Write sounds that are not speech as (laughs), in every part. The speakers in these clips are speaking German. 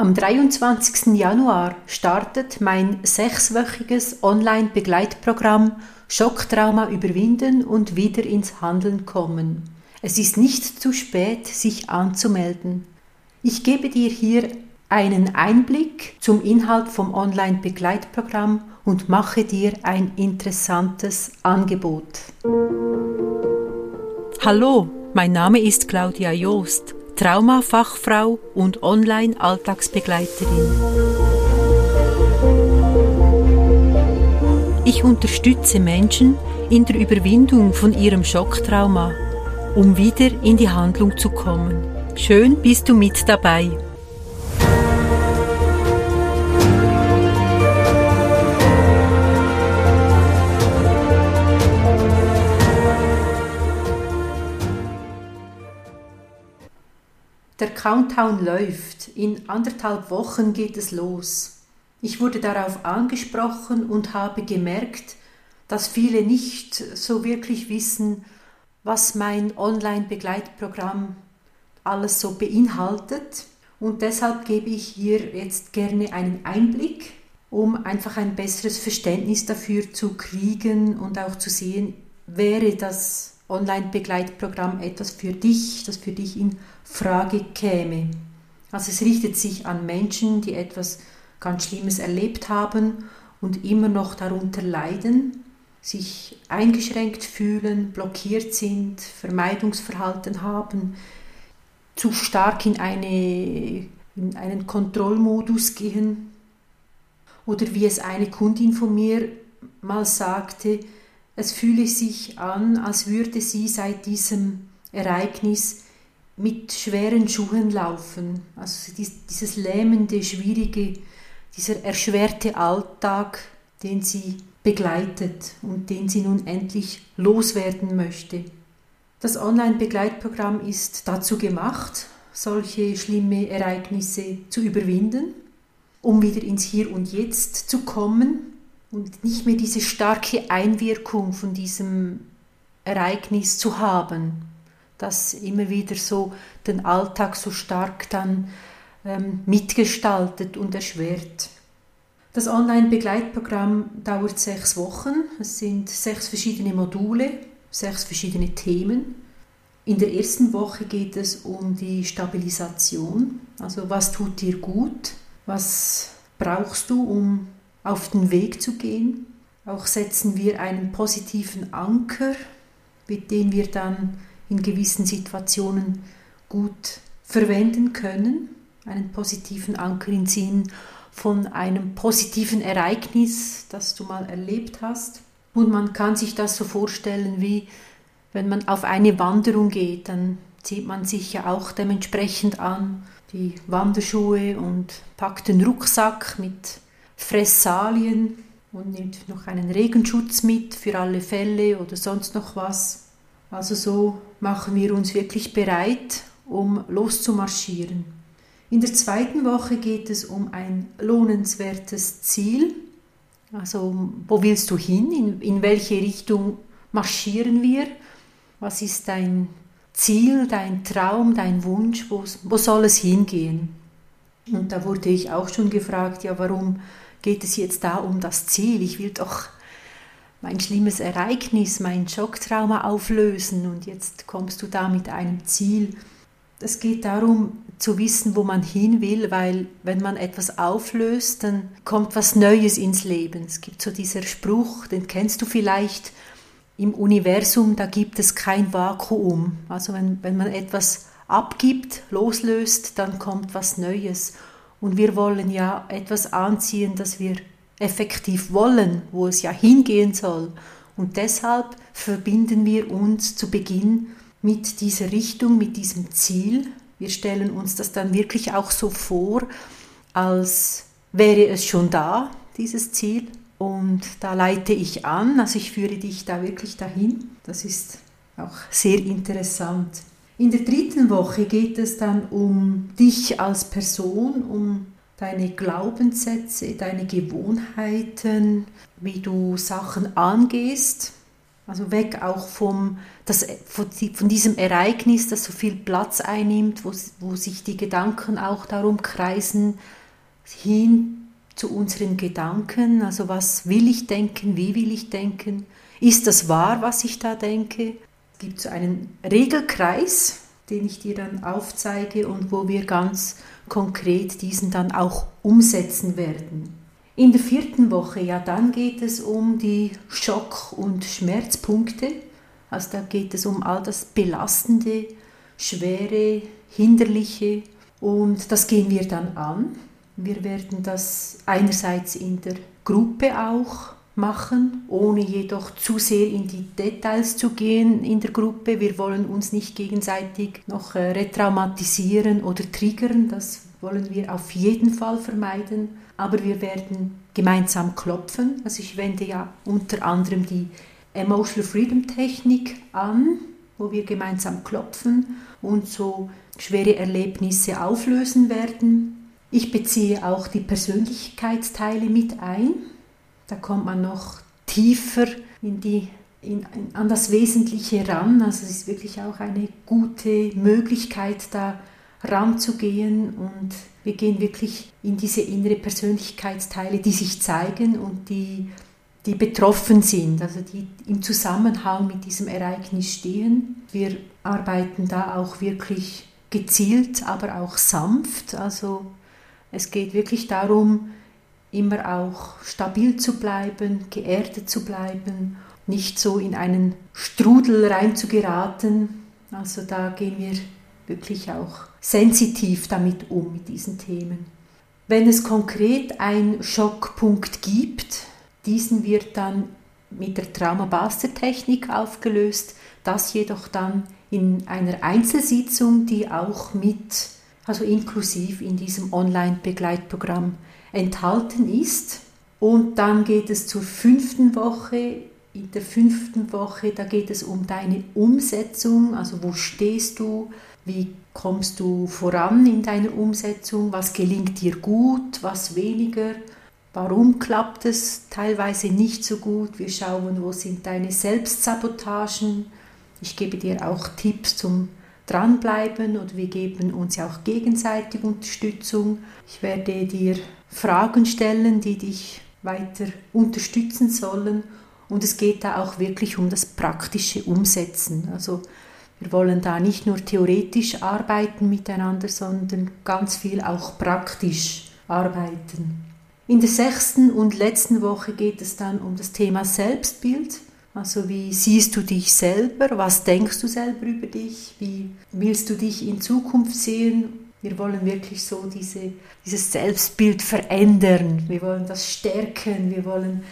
Am 23. Januar startet mein sechswöchiges Online-Begleitprogramm Schocktrauma überwinden und wieder ins Handeln kommen. Es ist nicht zu spät, sich anzumelden. Ich gebe dir hier einen Einblick zum Inhalt vom Online-Begleitprogramm und mache dir ein interessantes Angebot. Hallo, mein Name ist Claudia Joost. Traumafachfrau und Online-Alltagsbegleiterin. Ich unterstütze Menschen in der Überwindung von ihrem Schocktrauma, um wieder in die Handlung zu kommen. Schön bist du mit dabei. Der Countdown läuft. In anderthalb Wochen geht es los. Ich wurde darauf angesprochen und habe gemerkt, dass viele nicht so wirklich wissen, was mein Online-Begleitprogramm alles so beinhaltet. Und deshalb gebe ich hier jetzt gerne einen Einblick, um einfach ein besseres Verständnis dafür zu kriegen und auch zu sehen, wäre das Online-Begleitprogramm etwas für dich, das für dich in Frage käme. Also es richtet sich an Menschen, die etwas ganz Schlimmes erlebt haben und immer noch darunter leiden, sich eingeschränkt fühlen, blockiert sind, Vermeidungsverhalten haben, zu stark in, eine, in einen Kontrollmodus gehen. Oder wie es eine Kundin von mir mal sagte, es fühle sich an, als würde sie seit diesem Ereignis mit schweren Schuhen laufen. Also dieses lähmende, schwierige, dieser erschwerte Alltag, den sie begleitet und den sie nun endlich loswerden möchte. Das Online-Begleitprogramm ist dazu gemacht, solche schlimme Ereignisse zu überwinden, um wieder ins Hier und Jetzt zu kommen und nicht mehr diese starke Einwirkung von diesem Ereignis zu haben, das immer wieder so den Alltag so stark dann ähm, mitgestaltet und erschwert. Das Online-Begleitprogramm dauert sechs Wochen. Es sind sechs verschiedene Module, sechs verschiedene Themen. In der ersten Woche geht es um die Stabilisation, also was tut dir gut, was brauchst du, um auf den Weg zu gehen. Auch setzen wir einen positiven Anker, mit dem wir dann in gewissen Situationen gut verwenden können. Einen positiven Anker im Sinn von einem positiven Ereignis, das du mal erlebt hast. Und man kann sich das so vorstellen, wie wenn man auf eine Wanderung geht, dann zieht man sich ja auch dementsprechend an, die Wanderschuhe und packt den Rucksack mit Fressalien und nimmt noch einen Regenschutz mit für alle Fälle oder sonst noch was. Also so machen wir uns wirklich bereit, um loszumarschieren. In der zweiten Woche geht es um ein lohnenswertes Ziel. Also wo willst du hin? In, in welche Richtung marschieren wir? Was ist dein Ziel, dein Traum, dein Wunsch? Wo, wo soll es hingehen? Und da wurde ich auch schon gefragt, ja, warum geht es jetzt da um das Ziel. Ich will doch mein schlimmes Ereignis, mein Schocktrauma auflösen und jetzt kommst du da mit einem Ziel. Es geht darum zu wissen, wo man hin will, weil wenn man etwas auflöst, dann kommt was Neues ins Leben. Es gibt so dieser Spruch, den kennst du vielleicht, im Universum, da gibt es kein Vakuum. Also wenn, wenn man etwas abgibt, loslöst, dann kommt was Neues. Und wir wollen ja etwas anziehen, das wir effektiv wollen, wo es ja hingehen soll. Und deshalb verbinden wir uns zu Beginn mit dieser Richtung, mit diesem Ziel. Wir stellen uns das dann wirklich auch so vor, als wäre es schon da, dieses Ziel. Und da leite ich an, also ich führe dich da wirklich dahin. Das ist auch sehr interessant. In der dritten Woche geht es dann um dich als Person, um deine Glaubenssätze, deine Gewohnheiten, wie du Sachen angehst. Also weg auch vom, das, von diesem Ereignis, das so viel Platz einnimmt, wo, wo sich die Gedanken auch darum kreisen, hin zu unseren Gedanken. Also was will ich denken, wie will ich denken? Ist das wahr, was ich da denke? Gibt so einen Regelkreis, den ich dir dann aufzeige und wo wir ganz konkret diesen dann auch umsetzen werden. In der vierten Woche, ja, dann geht es um die Schock- und Schmerzpunkte. Also da geht es um all das Belastende, Schwere, Hinderliche und das gehen wir dann an. Wir werden das einerseits in der Gruppe auch machen, ohne jedoch zu sehr in die Details zu gehen in der Gruppe. Wir wollen uns nicht gegenseitig noch äh, retraumatisieren oder triggern, das wollen wir auf jeden Fall vermeiden aber wir werden gemeinsam klopfen. Also ich wende ja unter anderem die Emotional Freedom Technik an, wo wir gemeinsam klopfen und so schwere Erlebnisse auflösen werden. Ich beziehe auch die Persönlichkeitsteile mit ein. Da kommt man noch tiefer in die, in, in, an das Wesentliche ran. Also es ist wirklich auch eine gute Möglichkeit, da ranzugehen und wir gehen wirklich in diese innere Persönlichkeitsteile, die sich zeigen und die, die betroffen sind, also die im Zusammenhang mit diesem Ereignis stehen. Wir arbeiten da auch wirklich gezielt, aber auch sanft. Also es geht wirklich darum, immer auch stabil zu bleiben, geerdet zu bleiben, nicht so in einen Strudel reinzugeraten. Also da gehen wir wirklich auch sensitiv damit um, mit diesen Themen. Wenn es konkret einen Schockpunkt gibt, diesen wird dann mit der Traumabuster-Technik aufgelöst, das jedoch dann in einer Einzelsitzung, die auch mit, also inklusiv in diesem Online-Begleitprogramm enthalten ist. Und dann geht es zur fünften Woche. In der fünften Woche, da geht es um deine Umsetzung, also wo stehst du, wie kommst du voran in deiner Umsetzung? Was gelingt dir gut, was weniger? Warum klappt es teilweise nicht so gut? Wir schauen, wo sind deine Selbstsabotagen. Ich gebe dir auch Tipps zum Dranbleiben und wir geben uns ja auch gegenseitig Unterstützung. Ich werde dir Fragen stellen, die dich weiter unterstützen sollen. Und es geht da auch wirklich um das praktische Umsetzen. Also wir wollen da nicht nur theoretisch arbeiten miteinander, sondern ganz viel auch praktisch arbeiten. In der sechsten und letzten Woche geht es dann um das Thema Selbstbild. Also wie siehst du dich selber? Was denkst du selber über dich? Wie willst du dich in Zukunft sehen? Wir wollen wirklich so diese, dieses Selbstbild verändern. Wir wollen das stärken. Wir wollen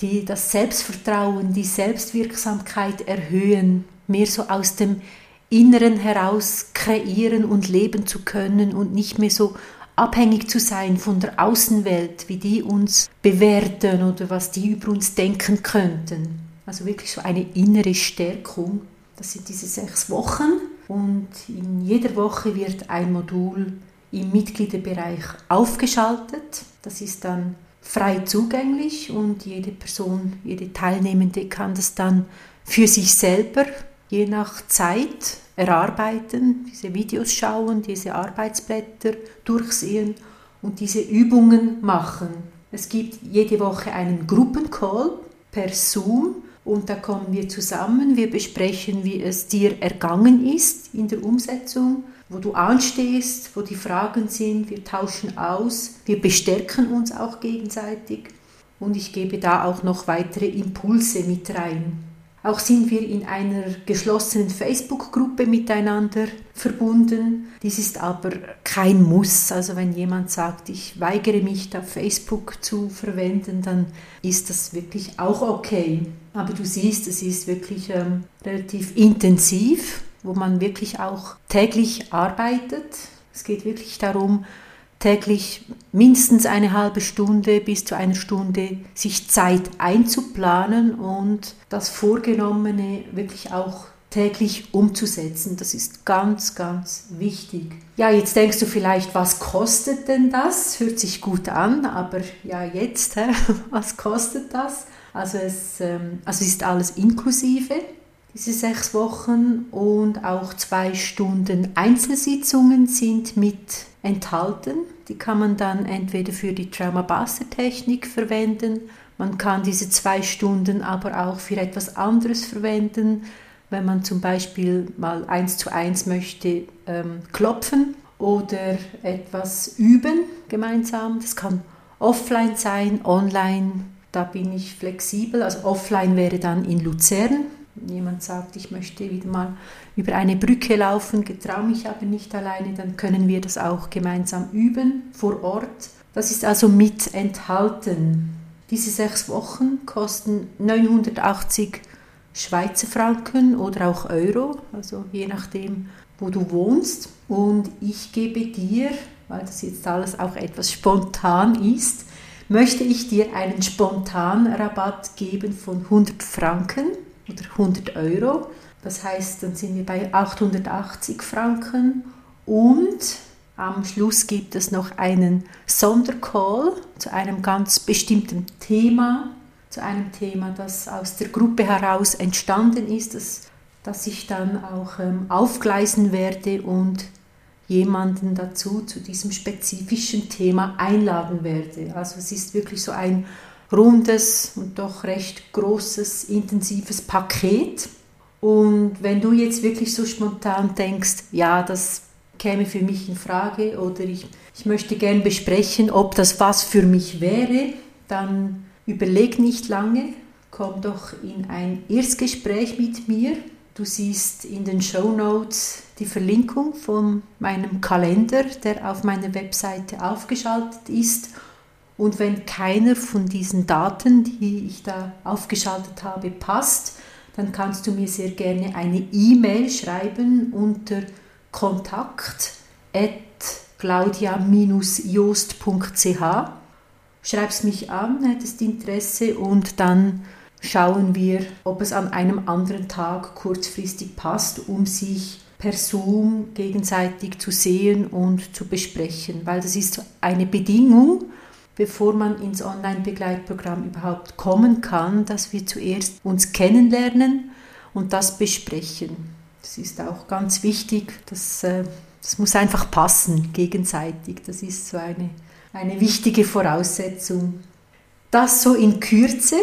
die, das Selbstvertrauen, die Selbstwirksamkeit erhöhen mehr so aus dem Inneren heraus kreieren und leben zu können und nicht mehr so abhängig zu sein von der Außenwelt, wie die uns bewerten oder was die über uns denken könnten. Also wirklich so eine innere Stärkung. Das sind diese sechs Wochen und in jeder Woche wird ein Modul im Mitgliederbereich aufgeschaltet. Das ist dann frei zugänglich und jede Person, jede Teilnehmende kann das dann für sich selber je nach Zeit erarbeiten, diese Videos schauen, diese Arbeitsblätter durchsehen und diese Übungen machen. Es gibt jede Woche einen Gruppencall per Zoom und da kommen wir zusammen, wir besprechen, wie es dir ergangen ist in der Umsetzung, wo du anstehst, wo die Fragen sind, wir tauschen aus, wir bestärken uns auch gegenseitig. Und ich gebe da auch noch weitere Impulse mit rein. Auch sind wir in einer geschlossenen Facebook-Gruppe miteinander verbunden. Dies ist aber kein Muss. Also wenn jemand sagt, ich weigere mich, da Facebook zu verwenden, dann ist das wirklich auch okay. Aber du siehst, es ist wirklich ähm, relativ intensiv, wo man wirklich auch täglich arbeitet. Es geht wirklich darum, täglich mindestens eine halbe Stunde bis zu einer Stunde sich Zeit einzuplanen und das Vorgenommene wirklich auch täglich umzusetzen. Das ist ganz, ganz wichtig. Ja, jetzt denkst du vielleicht, was kostet denn das? Hört sich gut an, aber ja, jetzt, hä? (laughs) was kostet das? Also es, ähm, also es ist alles inklusive, diese sechs Wochen und auch zwei Stunden Einzelsitzungen sind mit enthalten. Die kann man dann entweder für die Trauma-Buster-Technik verwenden, man kann diese zwei Stunden aber auch für etwas anderes verwenden, wenn man zum Beispiel mal eins zu eins möchte ähm, klopfen oder etwas üben gemeinsam. Das kann offline sein, online, da bin ich flexibel. Also offline wäre dann in Luzern. Jemand sagt, ich möchte wieder mal über eine Brücke laufen, getraue mich aber nicht alleine, dann können wir das auch gemeinsam üben vor Ort. Das ist also mit enthalten. Diese sechs Wochen kosten 980 Schweizer Franken oder auch Euro, also je nachdem, wo du wohnst. Und ich gebe dir, weil das jetzt alles auch etwas spontan ist, möchte ich dir einen Spontanrabatt geben von 100 Franken oder 100 Euro. Das heißt, dann sind wir bei 880 Franken und am Schluss gibt es noch einen Sondercall zu einem ganz bestimmten Thema, zu einem Thema, das aus der Gruppe heraus entstanden ist, das dass ich dann auch ähm, aufgleisen werde und jemanden dazu zu diesem spezifischen Thema einladen werde. Also es ist wirklich so ein rundes und doch recht großes, intensives Paket. Und wenn du jetzt wirklich so spontan denkst, ja, das käme für mich in Frage oder ich, ich möchte gern besprechen, ob das was für mich wäre, dann überleg nicht lange, komm doch in ein Erstgespräch mit mir Du siehst in den Show Notes die Verlinkung von meinem Kalender, der auf meiner Webseite aufgeschaltet ist. Und wenn keiner von diesen Daten, die ich da aufgeschaltet habe, passt, dann kannst du mir sehr gerne eine E-Mail schreiben unter kontakt claudia-jost.ch. Schreibst mich an, hättest Interesse und dann schauen wir, ob es an einem anderen Tag kurzfristig passt, um sich per Zoom gegenseitig zu sehen und zu besprechen, weil das ist eine Bedingung, bevor man ins Online-Begleitprogramm überhaupt kommen kann, dass wir zuerst uns kennenlernen und das besprechen. Das ist auch ganz wichtig, das, äh, das muss einfach passen gegenseitig. Das ist so eine, eine wichtige Voraussetzung. Das so in Kürze.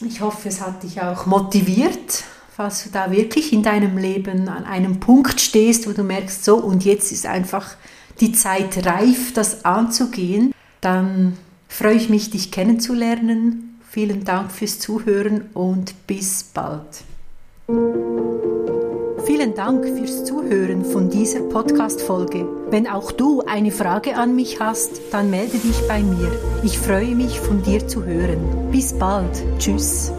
Ich hoffe, es hat dich auch motiviert, falls du da wirklich in deinem Leben an einem Punkt stehst, wo du merkst, so und jetzt ist einfach die Zeit reif, das anzugehen, dann freue ich mich, dich kennenzulernen. Vielen Dank fürs Zuhören und bis bald. Vielen Dank fürs Zuhören von dieser Podcast-Folge. Wenn auch du eine Frage an mich hast, dann melde dich bei mir. Ich freue mich, von dir zu hören. Bis bald. Tschüss.